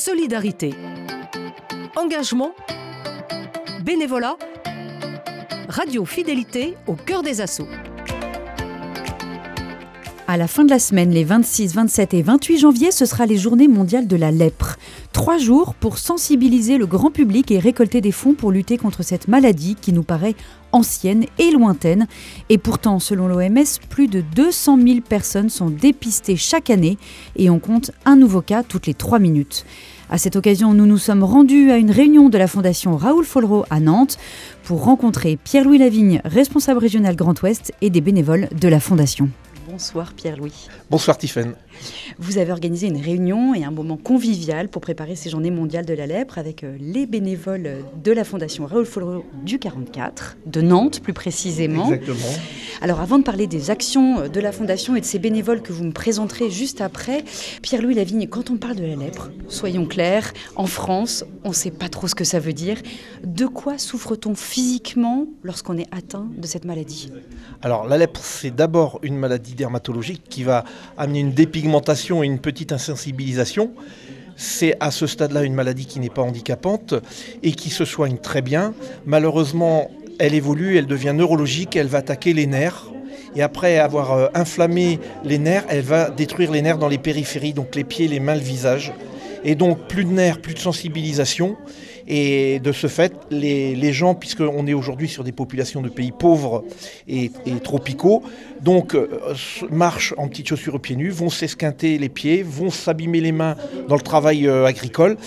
solidarité, engagement, bénévolat, radio fidélité au cœur des assauts. À la fin de la semaine, les 26, 27 et 28 janvier, ce sera les journées mondiales de la lèpre. Trois jours pour sensibiliser le grand public et récolter des fonds pour lutter contre cette maladie qui nous paraît ancienne et lointaine. Et pourtant, selon l'OMS, plus de 200 000 personnes sont dépistées chaque année et on compte un nouveau cas toutes les trois minutes. À cette occasion, nous nous sommes rendus à une réunion de la Fondation Raoul Follereau à Nantes pour rencontrer Pierre-Louis Lavigne, responsable régional Grand Ouest, et des bénévoles de la Fondation. Bonsoir Pierre-Louis. Bonsoir Tiffaine. Vous avez organisé une réunion et un moment convivial pour préparer ces journées mondiales de la lèpre avec euh, les bénévoles de la Fondation Raoul Follereau du 44, de Nantes plus précisément. Exactement. Alors avant de parler des actions de la Fondation et de ces bénévoles que vous me présenterez juste après, Pierre-Louis Lavigne, quand on parle de la lèpre, soyons clairs, en France, on ne sait pas trop ce que ça veut dire. De quoi souffre-t-on physiquement lorsqu'on est atteint de cette maladie? Alors la lèpre, c'est d'abord une maladie dermatologique qui va amener une dépigmentation et une petite insensibilisation. C'est à ce stade-là une maladie qui n'est pas handicapante et qui se soigne très bien. Malheureusement, elle évolue, elle devient neurologique, elle va attaquer les nerfs. Et après avoir euh, inflammé les nerfs, elle va détruire les nerfs dans les périphéries, donc les pieds, les mains, le visage. Et donc plus de nerfs, plus de sensibilisation. Et de ce fait, les, gens, puisqu'on est aujourd'hui sur des populations de pays pauvres et, tropicaux, donc euh, marchent en petites chaussures pieds nus, vont s'esquinter les pieds, vont s'abîmer les mains dans le travail euh, agricole.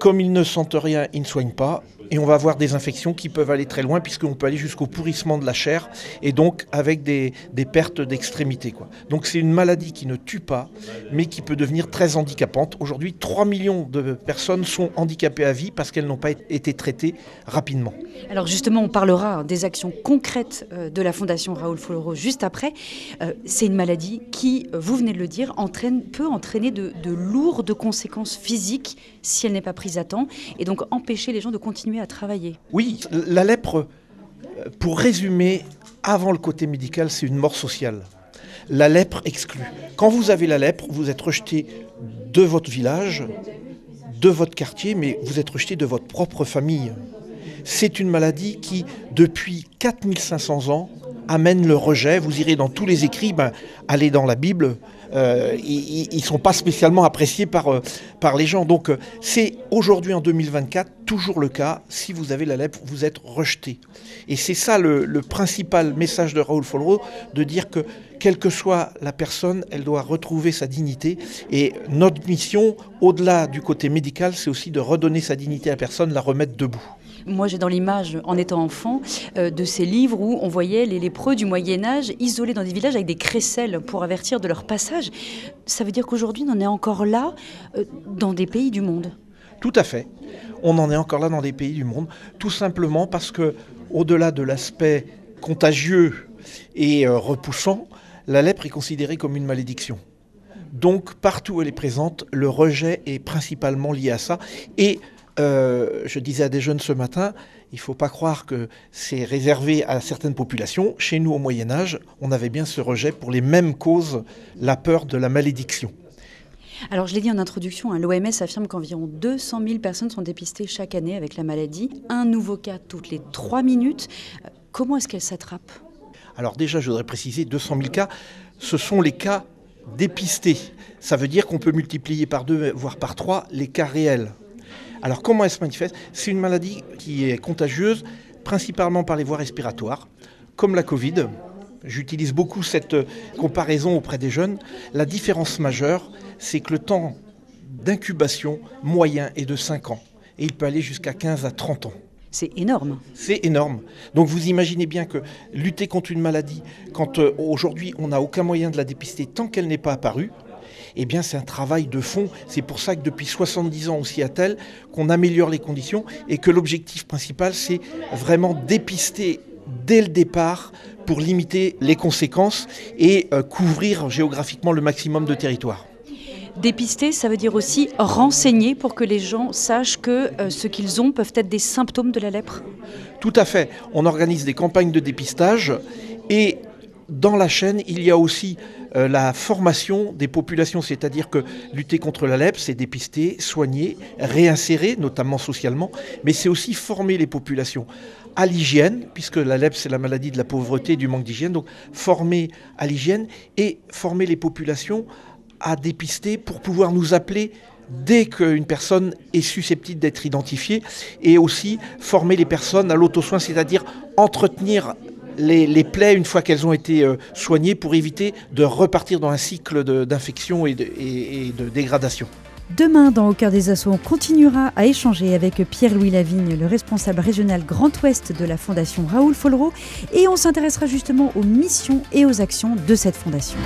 Comme ils ne sentent rien, ils ne soignent pas. Et on va avoir des infections qui peuvent aller très loin, puisqu'on peut aller jusqu'au pourrissement de la chair, et donc avec des, pertes d'extrémité. Donc c'est une maladie qui ne tue pas, mais qui peut devenir très handicapante. Aujourd'hui, 3 millions de personnes sont handicapées à vie parce qu'elles n'ont pas été traitées rapidement. Alors justement, on parlera des actions concrètes euh, de la Fondation Raoul Follereau juste après. Euh, c'est une maladie qui, euh, vous venez de le dire, peut entraîner de, de lourdes conséquences physiques si elle n'est pas prise à temps, et donc empêcher les gens de continuer à travailler. Oui, la lèpre, pour résumer, avant le côté médical, c'est une mort sociale. La lèpre exclut. Quand vous avez la lèpre, vous êtes rejeté de votre village, de votre quartier, mais vous êtes rejeté de votre propre famille. C'est une maladie qui, depuis 4500 ans, amène le rejet. Vous irez dans tous les écrits, ben, allez dans la Bible, euh, ils ne sont pas spécialement appréciés par, euh, par les gens. Donc euh, c'est aujourd'hui en 2024 toujours le cas. Si vous avez la lèpre, vous êtes rejeté. Et c'est ça le, principal message de Raoul Follereau, de dire que quelle que soit la personne, elle doit retrouver sa dignité. Et notre mission, au-delà du côté médical, c'est aussi de redonner sa dignité à la personne, la remettre debout. Moi, j'ai dans l'image, en étant enfant, euh, de ces livres où on voyait les lépreux du Moyen Âge isolés dans des villages avec des crécelles pour avertir de leur passage. Ça veut dire qu'aujourd'hui, on en est encore là euh, dans des pays du monde. Tout à fait. On en est encore là dans des pays du monde, tout simplement parce que, au-delà de l'aspect contagieux et euh, repoussant, la lèpre est considérée comme une malédiction. Donc, partout où elle est présente, le rejet est principalement lié à ça. Et euh, je disais à des jeunes ce matin, il ne faut pas croire que c'est réservé à certaines populations. Chez nous, au Moyen Âge, on avait bien ce rejet pour les mêmes causes, la peur de la malédiction. Alors, je l'ai dit en introduction, hein, l'OMS affirme qu'environ 200 000 personnes sont dépistées chaque année avec la maladie. Un nouveau cas toutes les trois minutes. Euh, comment est-ce qu'elle s'attrape? Alors déjà, je voudrais préciser, 200 000 cas, ce sont les cas dépistés. Ça veut dire qu'on peut multiplier par deux, voire par trois, les cas réels. Alors comment elle se manifeste? C'est une maladie qui est contagieuse principalement par les voies respiratoires, comme la Covid. J'utilise beaucoup cette comparaison auprès des jeunes. La différence majeure, c'est que le temps d'incubation moyen est de 5 ans et il peut aller jusqu'à 15 à 30 ans. C'est énorme. C'est énorme. Donc vous imaginez bien que lutter contre une maladie, quand euh, aujourd'hui on n'a aucun moyen de la dépister tant qu'elle n'est pas apparue, eh bien c'est un travail de fond. C'est pour ça que depuis 70 ans aussi à tel qu'on améliore les conditions et que l'objectif principal c'est vraiment dépister dès le départ pour limiter les conséquences et euh, couvrir géographiquement le maximum de territoire. Dépister, ça veut dire aussi renseigner pour que les gens sachent que euh, ce qu'ils ont peuvent être des symptômes de la lèpre? Tout à fait. On organise des campagnes de dépistage et dans la chaîne, il y a aussi euh, la formation des populations, c'est-à-dire que lutter contre la lèpre, c'est dépister, soigner, réinsérer, notamment socialement, mais c'est aussi former les populations à l'hygiène, puisque la lèpre c'est la maladie de la pauvreté, du manque d'hygiène, donc former à l'hygiène et former les populations à dépister pour pouvoir nous appeler dès qu'une personne est susceptible d'être identifiée et aussi former les personnes à l'auto-soin, c'est-à-dire entretenir les, plaies une fois qu'elles ont été euh, soignées pour éviter de repartir dans un cycle d'infection et, de dégradation. Demain, dans Au cœur des assauts, on continuera à échanger avec Pierre-Louis Lavigne, le responsable régional Grand Ouest de la Fondation Raoul Follereau, et on s'intéressera justement aux missions et aux actions de cette fondation.